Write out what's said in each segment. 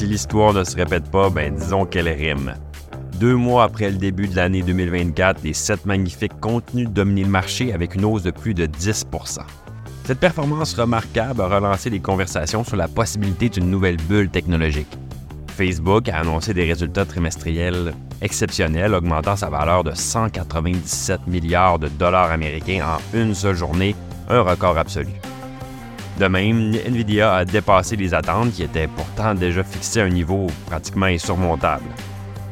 si l'histoire ne se répète pas, ben disons qu'elle rime. Deux mois après le début de l'année 2024, les 7 magnifiques continuent de le marché avec une hausse de plus de 10% Cette performance remarquable a relancé les conversations sur la possibilité d'une nouvelle bulle technologique. Facebook a annoncé des résultats trimestriels exceptionnels, augmentant sa valeur de 197 milliards de dollars américains en une seule journée, un record absolu. De même, Nvidia a dépassé les attentes qui étaient pourtant déjà fixées à un niveau pratiquement insurmontable.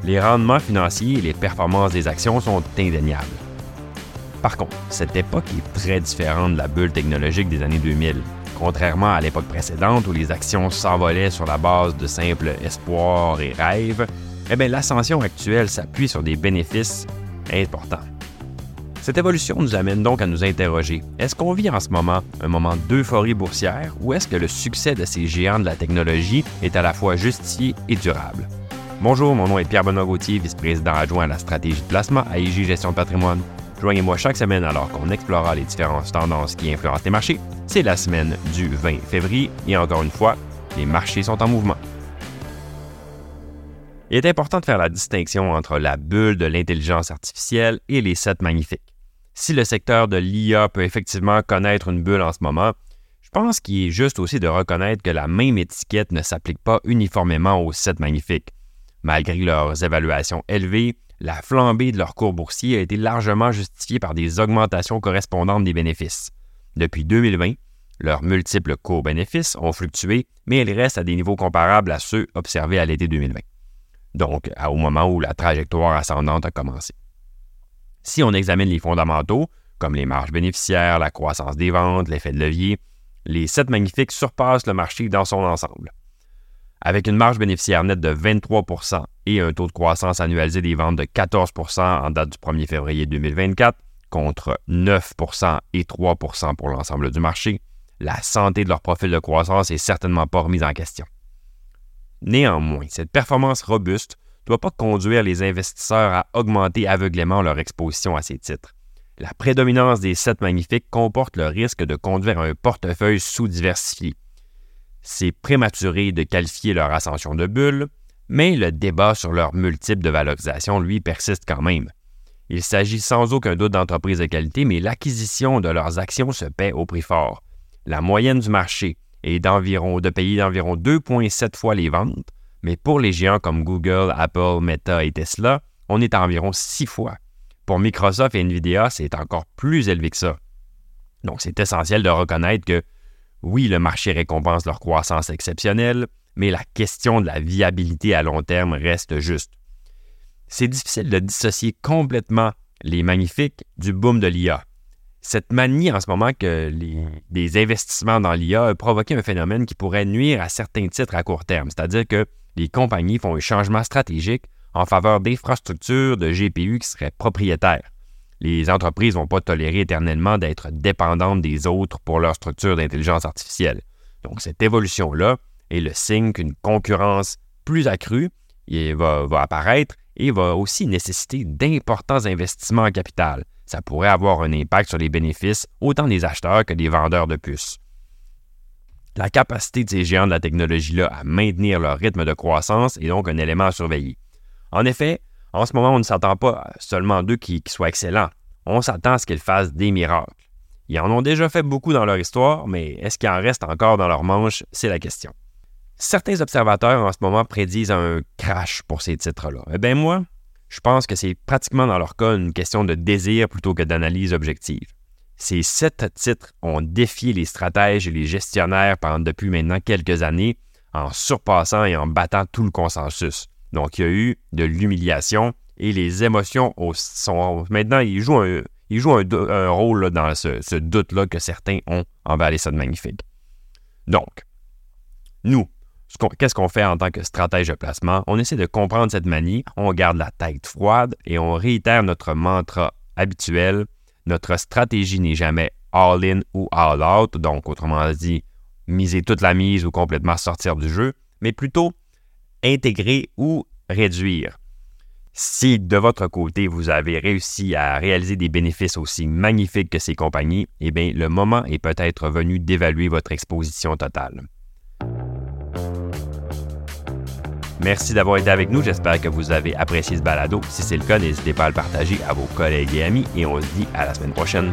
Les rendements financiers et les performances des actions sont indéniables. Par contre, cette époque est très différente de la bulle technologique des années 2000. Contrairement à l'époque précédente où les actions s'envolaient sur la base de simples espoirs et rêves, eh l'ascension actuelle s'appuie sur des bénéfices importants. Cette évolution nous amène donc à nous interroger, est-ce qu'on vit en ce moment un moment d'euphorie boursière ou est-ce que le succès de ces géants de la technologie est à la fois justifié et durable? Bonjour, mon nom est Pierre-Benoît Gauthier, vice-président adjoint à la stratégie de placement à IG Gestion de patrimoine. Joignez-moi chaque semaine alors qu'on explorera les différentes tendances qui influencent les marchés. C'est la semaine du 20 février et encore une fois, les marchés sont en mouvement. Il est important de faire la distinction entre la bulle de l'intelligence artificielle et les sept magnifiques si le secteur de l'IA peut effectivement connaître une bulle en ce moment, je pense qu'il est juste aussi de reconnaître que la même étiquette ne s'applique pas uniformément aux sept magnifiques. Malgré leurs évaluations élevées, la flambée de leur cours boursier a été largement justifiée par des augmentations correspondantes des bénéfices. Depuis 2020, leurs multiples cours-bénéfices ont fluctué, mais ils restent à des niveaux comparables à ceux observés à l'été 2020, donc au moment où la trajectoire ascendante a commencé. Si on examine les fondamentaux, comme les marges bénéficiaires, la croissance des ventes, l'effet de levier, les sept magnifiques surpassent le marché dans son ensemble. Avec une marge bénéficiaire nette de 23% et un taux de croissance annualisé des ventes de 14% en date du 1er février 2024, contre 9% et 3% pour l'ensemble du marché, la santé de leur profil de croissance n'est certainement pas remise en question. Néanmoins, cette performance robuste doit pas conduire les investisseurs à augmenter aveuglément leur exposition à ces titres. La prédominance des sept magnifiques comporte le risque de conduire à un portefeuille sous-diversifié. C'est prématuré de qualifier leur ascension de bulle, mais le débat sur leur multiple de valorisation, lui, persiste quand même. Il s'agit sans aucun doute d'entreprises de qualité, mais l'acquisition de leurs actions se paie au prix fort. La moyenne du marché est d'environ de payer d'environ 2,7 fois les ventes, mais pour les géants comme Google, Apple, Meta et Tesla, on est à environ six fois. Pour Microsoft et Nvidia, c'est encore plus élevé que ça. Donc, c'est essentiel de reconnaître que oui, le marché récompense leur croissance exceptionnelle, mais la question de la viabilité à long terme reste juste. C'est difficile de dissocier complètement les magnifiques du boom de l'IA. Cette manie en ce moment que les, investissements dans l'IA a provoqué un phénomène qui pourrait nuire à certains titres à court terme, c'est-à-dire que les compagnies font un changement stratégique en faveur d'infrastructures de GPU qui seraient propriétaires. Les entreprises ne vont pas tolérer éternellement d'être dépendantes des autres pour leur structure d'intelligence artificielle. Donc, cette évolution-là est le signe qu'une concurrence plus accrue va, va apparaître et va aussi nécessiter d'importants investissements en capital. Ça pourrait avoir un impact sur les bénéfices autant des acheteurs que des vendeurs de puces la capacité de ces géants de la technologie-là à maintenir leur rythme de croissance est donc un élément à surveiller. En effet, en ce moment, on ne s'attend pas seulement d'eux qui, soient excellents. On s'attend à ce qu'ils fassent des miracles. Ils en ont déjà fait beaucoup dans leur histoire, mais est-ce qu'il en reste encore dans leur manche? C'est la question. Certains observateurs en ce moment prédisent un crash pour ces titres-là. Eh bien, moi, je pense que c'est pratiquement dans leur cas une question de désir plutôt que d'analyse objective. Ces sept titres ont défié les stratèges et les gestionnaires pendant depuis maintenant quelques années en surpassant et en battant tout le consensus. Donc, il y a eu de l'humiliation et les émotions sont maintenant, ils jouent un, rôle dans ce, doute-là que certains ont envers les sept magnifiques. Donc, nous, qu'est-ce qu'on fait en tant que stratège de placement? On essaie de comprendre cette manie, on garde la tête froide et on réitère notre mantra habituel notre stratégie n'est jamais all-in ou all-out, donc autrement dit, miser toute la mise ou complètement sortir du jeu, mais plutôt intégrer ou réduire. Si de votre côté, vous avez réussi à réaliser des bénéfices aussi magnifiques que ces compagnies, eh bien, le moment est peut-être venu d'évaluer votre exposition totale. Merci d'avoir été avec nous. J'espère que vous avez apprécié ce balado. Si c'est le cas, n'hésitez pas à le partager à vos collègues et amis et on se dit à la semaine prochaine.